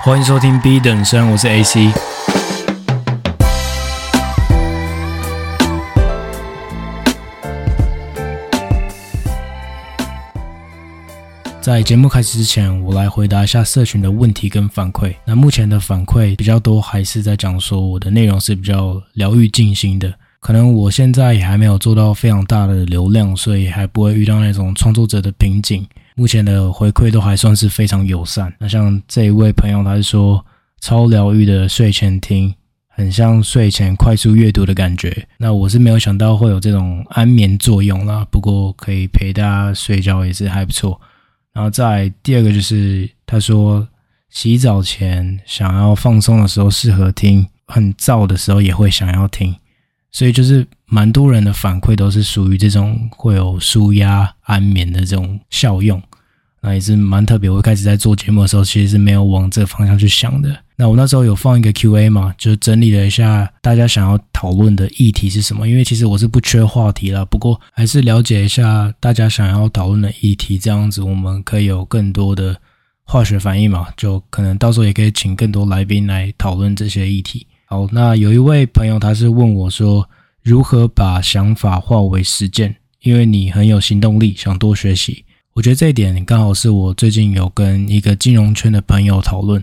欢迎收听 B 等生，我是 AC。在节目开始之前，我来回答一下社群的问题跟反馈。那目前的反馈比较多，还是在讲说我的内容是比较疗愈静心的。可能我现在也还没有做到非常大的流量，所以还不会遇到那种创作者的瓶颈。目前的回馈都还算是非常友善。那像这一位朋友，他是说超疗愈的睡前听，很像睡前快速阅读的感觉。那我是没有想到会有这种安眠作用啦，不过可以陪大家睡觉也是还不错。然后再第二个就是，他说洗澡前想要放松的时候适合听，很燥的时候也会想要听，所以就是蛮多人的反馈都是属于这种会有舒压安眠的这种效用。那也是蛮特别。我一开始在做节目的时候，其实是没有往这个方向去想的。那我那时候有放一个 Q&A 嘛，就整理了一下大家想要讨论的议题是什么。因为其实我是不缺话题啦，不过还是了解一下大家想要讨论的议题，这样子我们可以有更多的化学反应嘛。就可能到时候也可以请更多来宾来讨论这些议题。好，那有一位朋友他是问我说，如何把想法化为实践？因为你很有行动力，想多学习。我觉得这一点刚好是我最近有跟一个金融圈的朋友讨论。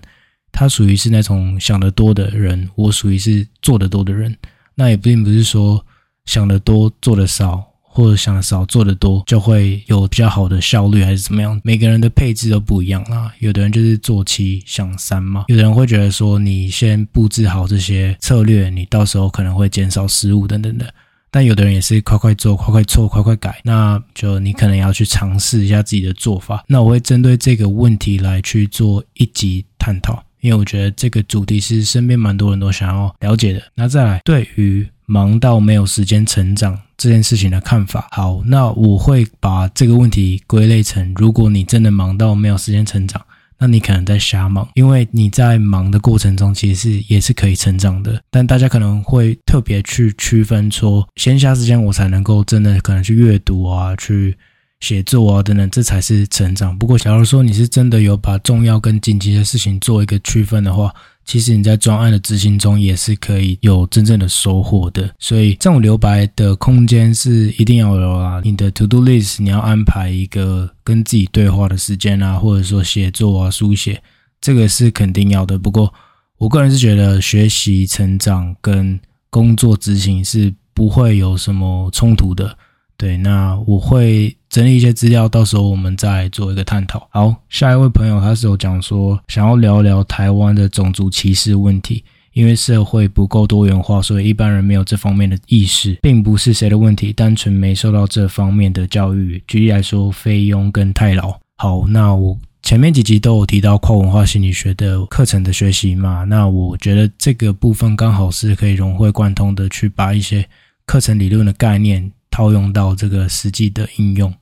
他属于是那种想得多的人，我属于是做得多的人。那也并不是说想得多做得少，或者想少做的多就会有比较好的效率，还是怎么样？每个人的配置都不一样啦。有的人就是做七想三嘛，有的人会觉得说你先布置好这些策略，你到时候可能会减少失误等等的。但有的人也是快快做，快快错，快快改。那就你可能要去尝试一下自己的做法。那我会针对这个问题来去做一集探讨。因为我觉得这个主题是身边蛮多人都想要了解的。那再来，对于忙到没有时间成长这件事情的看法。好，那我会把这个问题归类成：如果你真的忙到没有时间成长，那你可能在瞎忙。因为你在忙的过程中，其实是也是可以成长的。但大家可能会特别去区分说，闲暇时间我才能够真的可能去阅读啊，去。写作啊等等，这才是成长。不过，假如说你是真的有把重要跟紧急的事情做一个区分的话，其实你在专案的执行中也是可以有真正的收获的。所以，这种留白的空间是一定要有啊。你的 to do list 你要安排一个跟自己对话的时间啊，或者说写作啊、书写，这个是肯定要的。不过，我个人是觉得学习成长跟工作执行是不会有什么冲突的。对，那我会整理一些资料，到时候我们再做一个探讨。好，下一位朋友他是有讲说，想要聊聊台湾的种族歧视问题，因为社会不够多元化，所以一般人没有这方面的意识，并不是谁的问题，单纯没受到这方面的教育。举例来说，菲佣跟太老。好，那我前面几集都有提到跨文化心理学的课程的学习嘛，那我觉得这个部分刚好是可以融会贯通的，去把一些课程理论的概念。套用到这个实际的应用，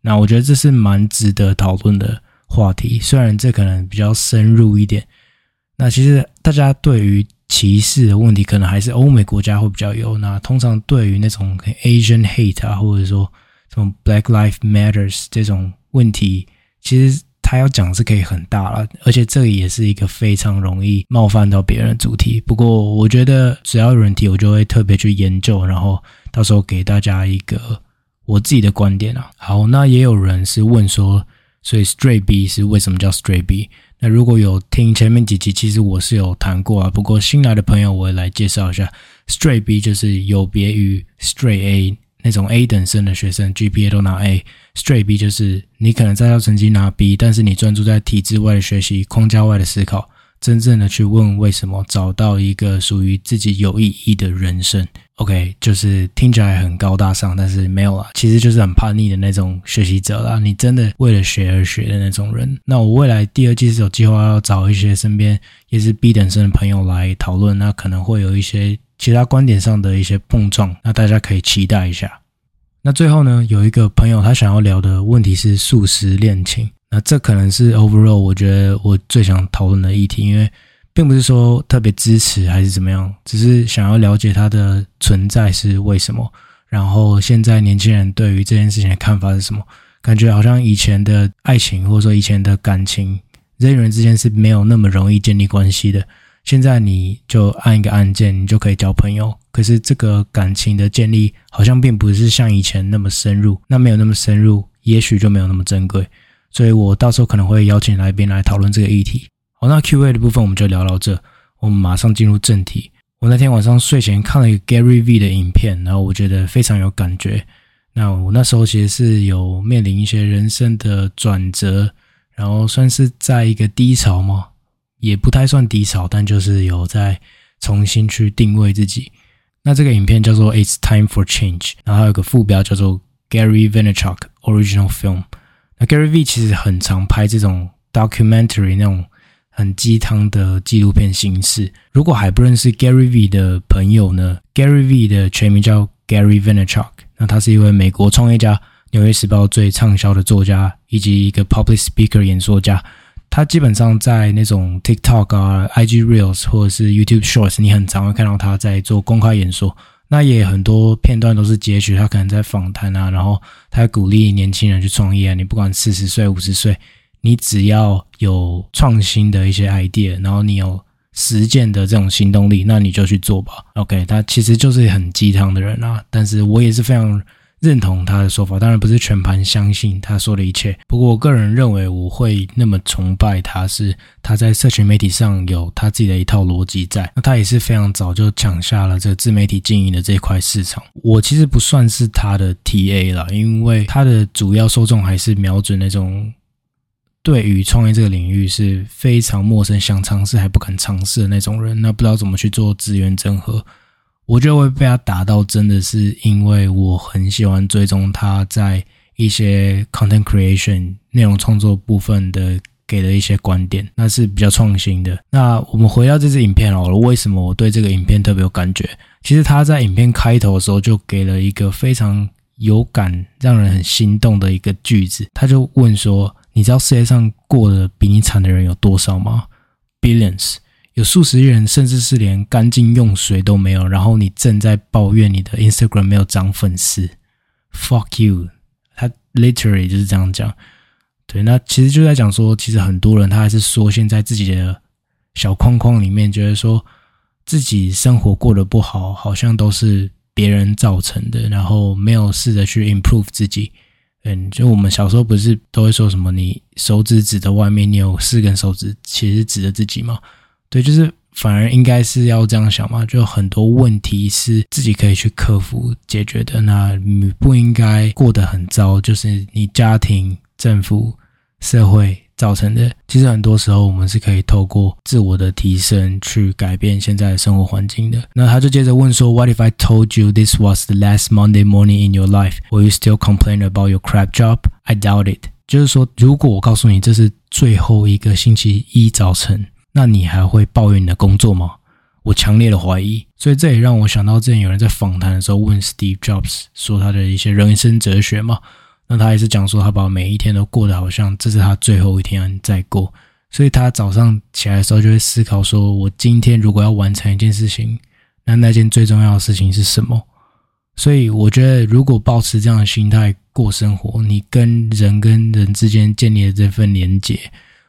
那我觉得这是蛮值得讨论的话题。虽然这可能比较深入一点，那其实大家对于歧视的问题，可能还是欧美国家会比较有。那通常对于那种 Asian hate 啊，或者说什么 Black Life Matters 这种问题，其实他要讲是可以很大了，而且这个也是一个非常容易冒犯到别人的主题。不过我觉得只要有人提，我就会特别去研究，然后。到时候给大家一个我自己的观点啊。好，那也有人是问说，所以 straight B 是为什么叫 straight B？那如果有听前面几集，其实我是有谈过啊。不过新来的朋友，我也来介绍一下，straight B 就是有别于 straight A 那种 A 等生的学生，GPA 都拿 A，straight B 就是你可能在校成绩拿 B，但是你专注在体制外的学习、框架外的思考。真正的去问为什么，找到一个属于自己有意义的人生。OK，就是听起来很高大上，但是没有啦，其实就是很叛逆的那种学习者啦。你真的为了学而学的那种人。那我未来第二季是有计划要找一些身边也是 B 等生的朋友来讨论，那可能会有一些其他观点上的一些碰撞，那大家可以期待一下。那最后呢，有一个朋友他想要聊的问题是素食恋情。那这可能是 overall 我觉得我最想讨论的议题，因为并不是说特别支持还是怎么样，只是想要了解它的存在是为什么，然后现在年轻人对于这件事情的看法是什么？感觉好像以前的爱情或者说以前的感情人与人之间是没有那么容易建立关系的。现在你就按一个按键，你就可以交朋友。可是这个感情的建立好像并不是像以前那么深入，那没有那么深入，也许就没有那么珍贵。所以我到时候可能会邀请来宾来讨论这个议题。好，那 Q&A 的部分我们就聊到这，我们马上进入正题。我那天晚上睡前看了一个 Gary V 的影片，然后我觉得非常有感觉。那我那时候其实是有面临一些人生的转折，然后算是在一个低潮嘛。也不太算低潮，但就是有在重新去定位自己。那这个影片叫做《It's Time for Change》，然后还有个副标叫做 Gary Vaynerchuk Original Film。那 Gary V 其实很常拍这种 documentary 那种很鸡汤的纪录片形式。如果还不认识 Gary V 的朋友呢，Gary V 的全名叫 Gary Vaynerchuk，那他是一位美国创业家，纽约时报最畅销的作家，以及一个 public speaker 演说家。他基本上在那种 TikTok 啊、IG Reels 或者是 YouTube Shorts，你很常会看到他在做公开演说。那也很多片段都是截取他可能在访谈啊，然后他鼓励年轻人去创业啊。你不管四十岁、五十岁，你只要有创新的一些 idea，然后你有实践的这种行动力，那你就去做吧。OK，他其实就是很鸡汤的人啊，但是我也是非常。认同他的说法，当然不是全盘相信他说的一切。不过，我个人认为，我会那么崇拜他，是他在社群媒体上有他自己的一套逻辑在。那他也是非常早就抢下了这个自媒体经营的这块市场。我其实不算是他的 TA 啦，因为他的主要受众还是瞄准那种对于创业这个领域是非常陌生、想尝试还不敢尝试的那种人。那不知道怎么去做资源整合。我觉得会被他打到，真的是因为我很喜欢追踪他在一些 content creation 内容创作部分的给的一些观点，那是比较创新的。那我们回到这支影片好了，为什么我对这个影片特别有感觉？其实他在影片开头的时候就给了一个非常有感、让人很心动的一个句子，他就问说：“你知道世界上过得比你惨的人有多少吗？Billions。”有数十亿人，甚至是连干净用水都没有，然后你正在抱怨你的 Instagram 没有涨粉丝，fuck you！他 literally 就是这样讲。对，那其实就在讲说，其实很多人他还是说，现在自己的小框框里面，觉得说自己生活过得不好，好像都是别人造成的，然后没有试着去 improve 自己。嗯，就我们小时候不是都会说什么，你手指指的外面，你有四根手指，其实指的自己吗？对，就是反而应该是要这样想嘛，就很多问题是自己可以去克服解决的。那你不应该过得很糟，就是你家庭、政府、社会造成的。其实很多时候我们是可以透过自我的提升去改变现在的生活环境的。那他就接着问说：“What if I told you this was the last Monday morning in your life? Will you still complain about your crap job? I doubt it。”就是说，如果我告诉你这是最后一个星期一早晨。那你还会抱怨你的工作吗？我强烈的怀疑。所以这也让我想到，之前有人在访谈的时候问 Steve Jobs 说他的一些人生哲学嘛。那他也是讲说，他把每一天都过得好像这是他最后一天在过。所以他早上起来的时候就会思考说，我今天如果要完成一件事情，那那件最重要的事情是什么？所以我觉得，如果保持这样的心态过生活，你跟人跟人之间建立的这份连结。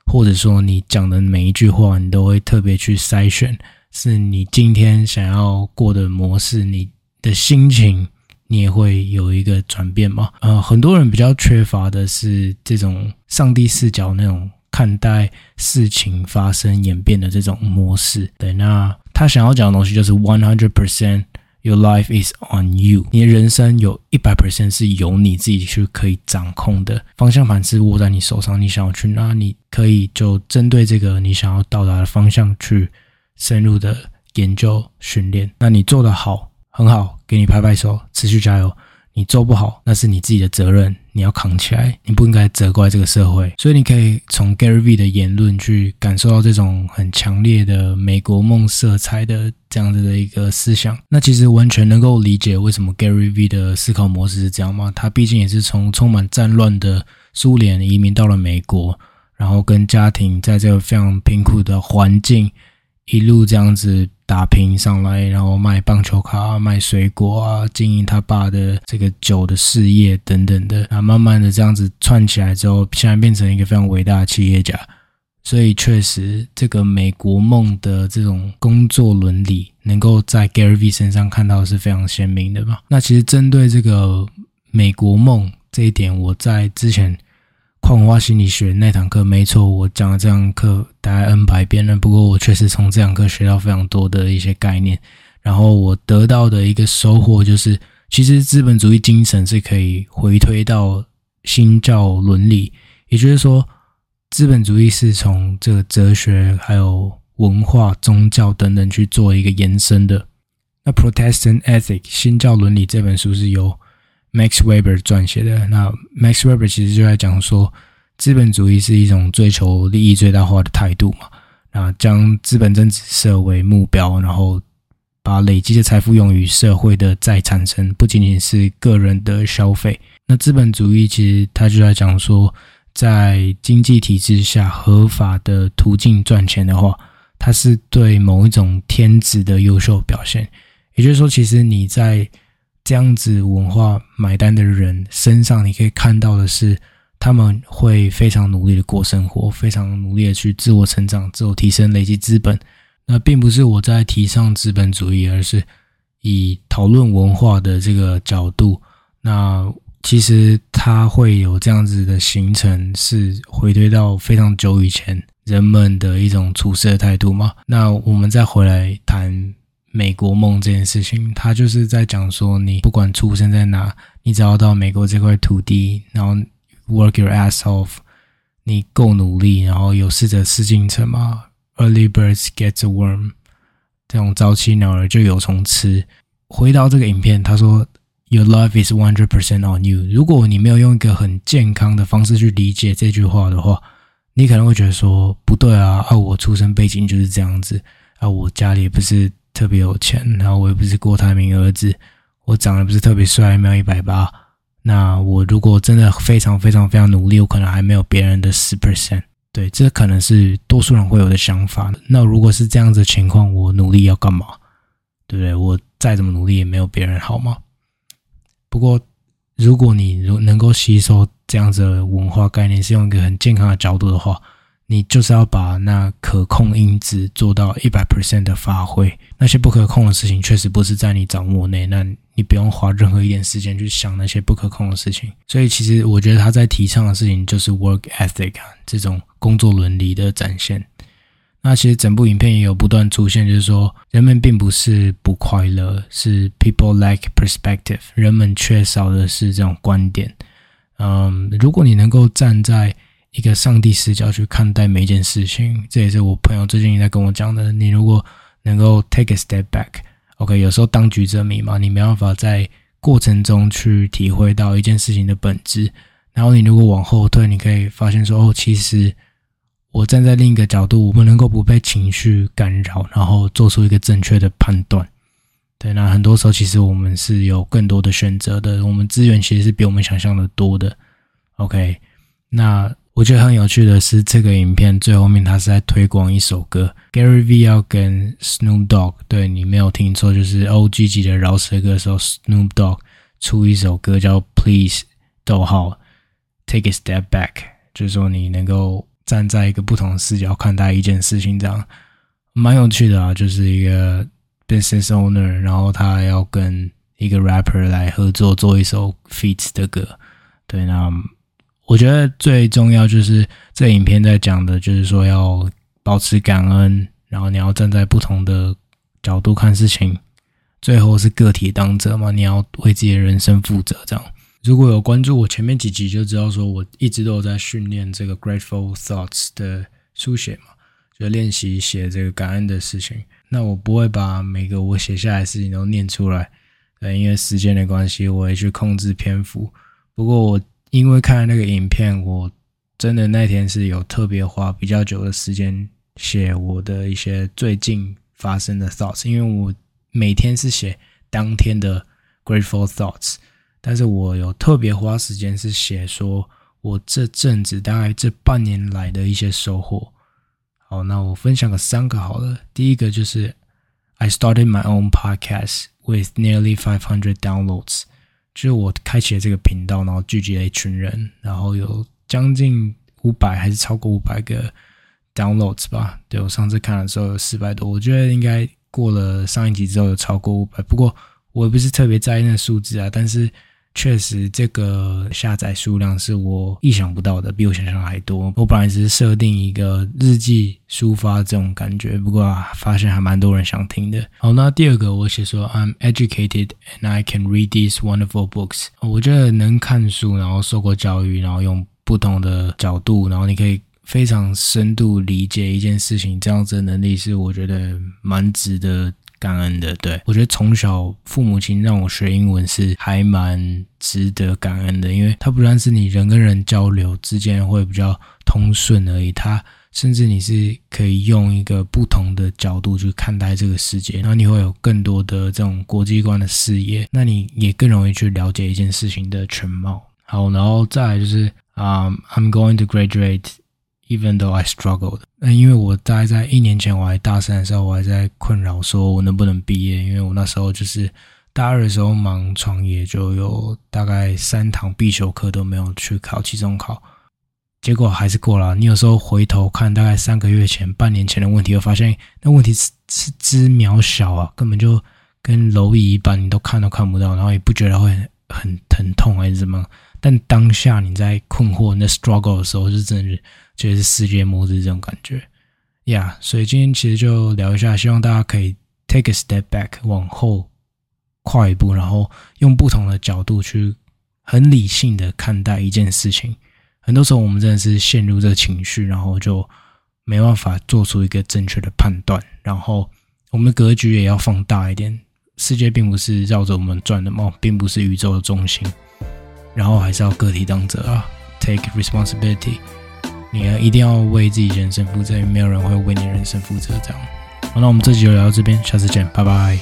或者说，你讲的每一句话，你都会特别去筛选，是你今天想要过的模式，你的心情，你也会有一个转变吗？呃，很多人比较缺乏的是这种上帝视角那种看待事情发生演变的这种模式。对，那他想要讲的东西就是 one hundred percent。Your life is on you。你的人生有一百 percent 是由你自己去可以掌控的，方向盘是握在你手上。你想要去哪，你可以就针对这个你想要到达的方向去深入的研究训练。那你做得好，很好，给你拍拍手，持续加油。你做不好，那是你自己的责任，你要扛起来，你不应该责怪这个社会。所以你可以从 Gary V 的言论去感受到这种很强烈的美国梦色彩的这样子的一个思想。那其实完全能够理解为什么 Gary V 的思考模式是这样嘛？他毕竟也是从充满战乱的苏联移民到了美国，然后跟家庭在这个非常贫苦的环境一路这样子。打拼上来，然后卖棒球卡、卖水果啊，经营他爸的这个酒的事业等等的，啊，慢慢的这样子串起来之后，现在变成一个非常伟大的企业家。所以确实，这个美国梦的这种工作伦理，能够在 Gary V 身上看到是非常鲜明的吧。那其实针对这个美国梦这一点，我在之前跨文化心理学那堂课，没错，我讲了这堂课大概 N 百遍了。不过我确实从这堂课学到非常多的一些概念，然后我得到的一个收获就是，其实资本主义精神是可以回推到新教伦理，也就是说。资本主义是从这个哲学、还有文化、宗教等等去做一个延伸的。那《Protestant Ethic》新教伦理这本书是由 Max Weber 撰写的。那 Max Weber 其实就在讲说，资本主义是一种追求利益最大化的态度嘛。那将资本增值设为目标，然后把累积的财富用于社会的再产生，不仅仅是个人的消费。那资本主义其实他就在讲说。在经济体制下，合法的途径赚钱的话，它是对某一种天职的优秀表现。也就是说，其实你在这样子文化买单的人身上，你可以看到的是，他们会非常努力的过生活，非常努力的去自我成长、自我提升、累积资本。那并不是我在提倡资本主义，而是以讨论文化的这个角度。那其实它会有这样子的形成，是回推到非常久以前人们的一种处事的态度嘛。那我们再回来谈美国梦这件事情，他就是在讲说，你不管出生在哪，你只要到美国这块土地，然后 work your ass off，你够努力，然后有适者事竟成嘛，early birds get a worm，这种早起鸟儿就有虫吃。回到这个影片，他说。Your life is one hundred percent on you。如果你没有用一个很健康的方式去理解这句话的话，你可能会觉得说不对啊，啊，我出生背景就是这样子啊，我家里不是特别有钱，然后我也不是郭台铭儿子，我长得不是特别帅，没有一百八。那我如果真的非常非常非常努力，我可能还没有别人的十 percent。对，这可能是多数人会有的想法。那如果是这样子的情况，我努力要干嘛？对不对？我再怎么努力也没有别人好吗？不过，如果你如能够吸收这样子的文化概念，是用一个很健康的角度的话，你就是要把那可控因子做到一百 percent 的发挥。那些不可控的事情确实不是在你掌握内，那你不用花任何一点时间去想那些不可控的事情。所以，其实我觉得他在提倡的事情就是 work ethic 啊，这种工作伦理的展现。那其实整部影片也有不断出现，就是说人们并不是不快乐，是 people lack perspective，人们缺少的是这种观点。嗯，如果你能够站在一个上帝视角去看待每一件事情，这也是我朋友最近在跟我讲的。你如果能够 take a step back，OK，有时候当局者迷嘛，你没办法在过程中去体会到一件事情的本质。然后你如果往后退，你可以发现说，哦，其实。我站在另一个角度，我们能够不被情绪干扰，然后做出一个正确的判断。对，那很多时候其实我们是有更多的选择的，我们资源其实是比我们想象的多的。OK，那我觉得很有趣的是，这个影片最后面他是在推广一首歌，Gary V 要跟 Snoop Dogg，对，你没有听错，就是 OG 级的饶舌歌手 Snoop Dogg 出一首歌叫 Please，逗号 Take a Step Back，就是说你能够。站在一个不同的视角看待一件事情，这样蛮有趣的啊。就是一个 business owner，然后他要跟一个 rapper 来合作做一首 feats 的歌。对，那我觉得最重要就是这影片在讲的，就是说要保持感恩，然后你要站在不同的角度看事情。最后是个体当责嘛，你要为自己的人生负责，这样。如果有关注我前面几集，就知道说我一直都有在训练这个 Grateful Thoughts 的书写嘛，就练习写这个感恩的事情。那我不会把每个我写下来的事情都念出来，呃，因为时间的关系，我会去控制篇幅。不过我因为看了那个影片，我真的那天是有特别花比较久的时间写我的一些最近发生的 thoughts，因为我每天是写当天的 Grateful Thoughts。但是我有特别花时间是写说，我这阵子大概这半年来的一些收获。好，那我分享个三个好了。第一个就是 I started my own podcast with nearly five hundred downloads，就是我开启了这个频道，然后聚集了一群人，然后有将近五百还是超过五百个 downloads 吧。对，我上次看的时候有四百多，我觉得应该过了上一集之后有超过五百。不过我也不是特别在意那数字啊，但是。确实，这个下载数量是我意想不到的，比我想象还多。我本来只是设定一个日记抒发这种感觉，不过啊，发现还蛮多人想听的。好，那第二个我写说，I'm educated and I can read these wonderful books。我觉得能看书，然后受过教育，然后用不同的角度，然后你可以非常深度理解一件事情，这样子的能力是我觉得蛮值得。感恩的，对，我觉得从小父母亲让我学英文是还蛮值得感恩的，因为它不但是你人跟人交流之间会比较通顺而已，它甚至你是可以用一个不同的角度去看待这个世界，然后你会有更多的这种国际观的视野，那你也更容易去了解一件事情的全貌。好，然后再来就是啊、，I'm going to graduate。Even though I struggled，那因为我大概在一年前我还大三的时候，我还在困扰说我能不能毕业，因为我那时候就是大二的时候忙创业，就有大概三堂必修课都没有去考期中考，结果还是过了。你有时候回头看，大概三个月前、半年前的问题，会发现那问题是是之渺小啊，根本就跟蝼蚁一般，你都看都看不到，然后也不觉得会很疼痛还是什么。但当下你在困惑、那 struggle 的时候，是真的是。就是世界末日这种感觉，呀、yeah，所以今天其实就聊一下，希望大家可以 take a step back，往后跨一步，然后用不同的角度去很理性的看待一件事情。很多时候我们真的是陷入这个情绪，然后就没办法做出一个正确的判断，然后我们的格局也要放大一点。世界并不是绕着我们转的嘛，并不是宇宙的中心，然后还是要个体当责啊，take responsibility。你要一定要为自己人生负责，没有人会为你人生负责。这样，好，那我们这集就聊到这边，下次见，拜拜。